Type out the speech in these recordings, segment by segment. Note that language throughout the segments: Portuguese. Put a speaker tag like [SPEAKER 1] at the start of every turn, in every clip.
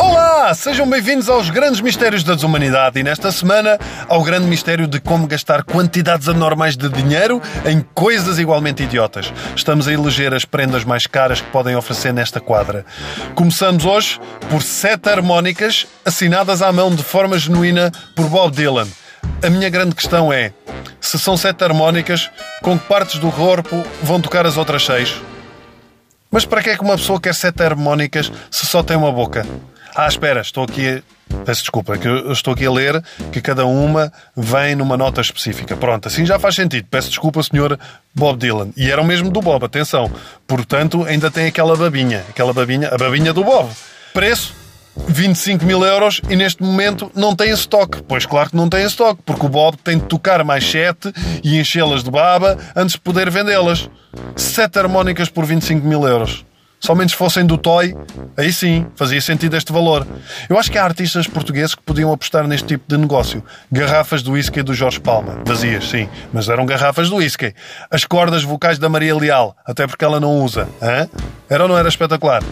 [SPEAKER 1] Olá, sejam bem-vindos aos grandes mistérios da desumanidade e nesta semana ao grande mistério de como gastar quantidades anormais de dinheiro em coisas igualmente idiotas. Estamos a eleger as prendas mais caras que podem oferecer nesta quadra. Começamos hoje por sete harmónicas assinadas à mão de forma genuína por Bob Dylan. A minha grande questão é: se são sete harmónicas, com que partes do corpo vão tocar as outras seis? Mas para que é que uma pessoa quer sete harmónicas se só tem uma boca? Ah, espera, estou aqui. A... Peço desculpa, que eu estou aqui a ler que cada uma vem numa nota específica. Pronto, assim já faz sentido. Peço desculpa, senhor Bob Dylan. E era o mesmo do Bob, atenção. Portanto, ainda tem aquela babinha. Aquela babinha, a babinha do Bob. Preço? 25 mil euros e neste momento não tem estoque. Pois claro que não tem estoque, porque o Bob tem de tocar mais 7 e enchê-las de baba antes de poder vendê-las. 7 harmónicas por 25 mil euros se fossem do Toy, aí sim, fazia sentido este valor. Eu acho que há artistas portugueses que podiam apostar neste tipo de negócio. Garrafas do whisky do Jorge Palma. Vazias, sim, mas eram garrafas do whisky. As cordas vocais da Maria Leal, até porque ela não usa. Hã? Era ou não era espetacular?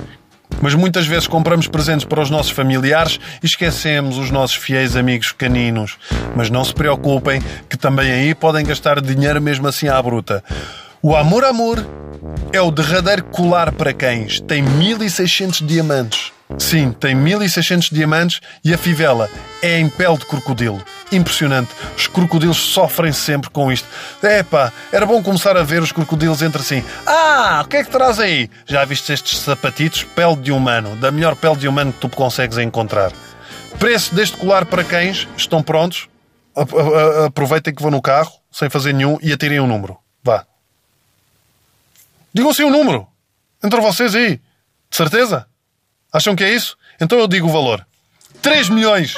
[SPEAKER 1] Mas muitas vezes compramos presentes para os nossos familiares e esquecemos os nossos fiéis amigos caninos. Mas não se preocupem, que também aí podem gastar dinheiro mesmo assim à bruta. O Amor Amor é o derradeiro colar para cães. Tem 1600 diamantes. Sim, tem 1600 diamantes e a fivela é em pele de crocodilo. Impressionante. Os crocodilos sofrem sempre com isto. Epá, era bom começar a ver os crocodilos entre si. Ah, o que é que traz aí? Já viste estes sapatitos? Pele de humano. Da melhor pele de humano que tu consegues encontrar. Preço deste colar para cães. Estão prontos? Aproveitem que vou no carro, sem fazer nenhum, e atirem um número. Vá. Digam assim o um número. Entre vocês aí. De certeza? Acham que é isso? Então eu digo o valor. 3 milhões.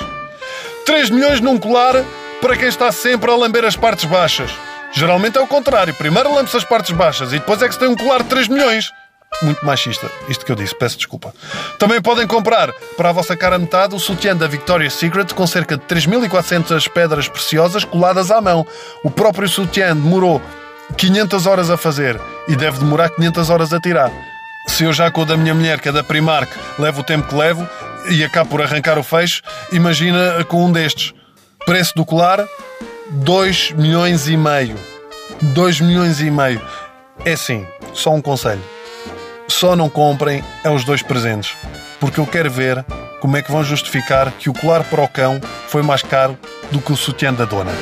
[SPEAKER 1] 3 milhões num colar para quem está sempre a lamber as partes baixas. Geralmente é o contrário. Primeiro lambe-se as partes baixas e depois é que se tem um colar de 3 milhões. Muito machista, isto que eu disse, peço desculpa. Também podem comprar para a vossa cara metade o sutiã da Victoria's Secret com cerca de 3.400 pedras preciosas coladas à mão. O próprio sutiã demorou 500 horas a fazer e deve demorar 500 horas a tirar. Se eu já com o da minha mulher, que é da Primark, levo o tempo que levo e acabo por arrancar o fecho, imagina com um destes. Preço do colar, 2 milhões e meio. 2 milhões e meio. É assim, só um conselho. Só não comprem é os dois presentes, porque eu quero ver como é que vão justificar que o colar para o cão foi mais caro do que o sutiã da dona.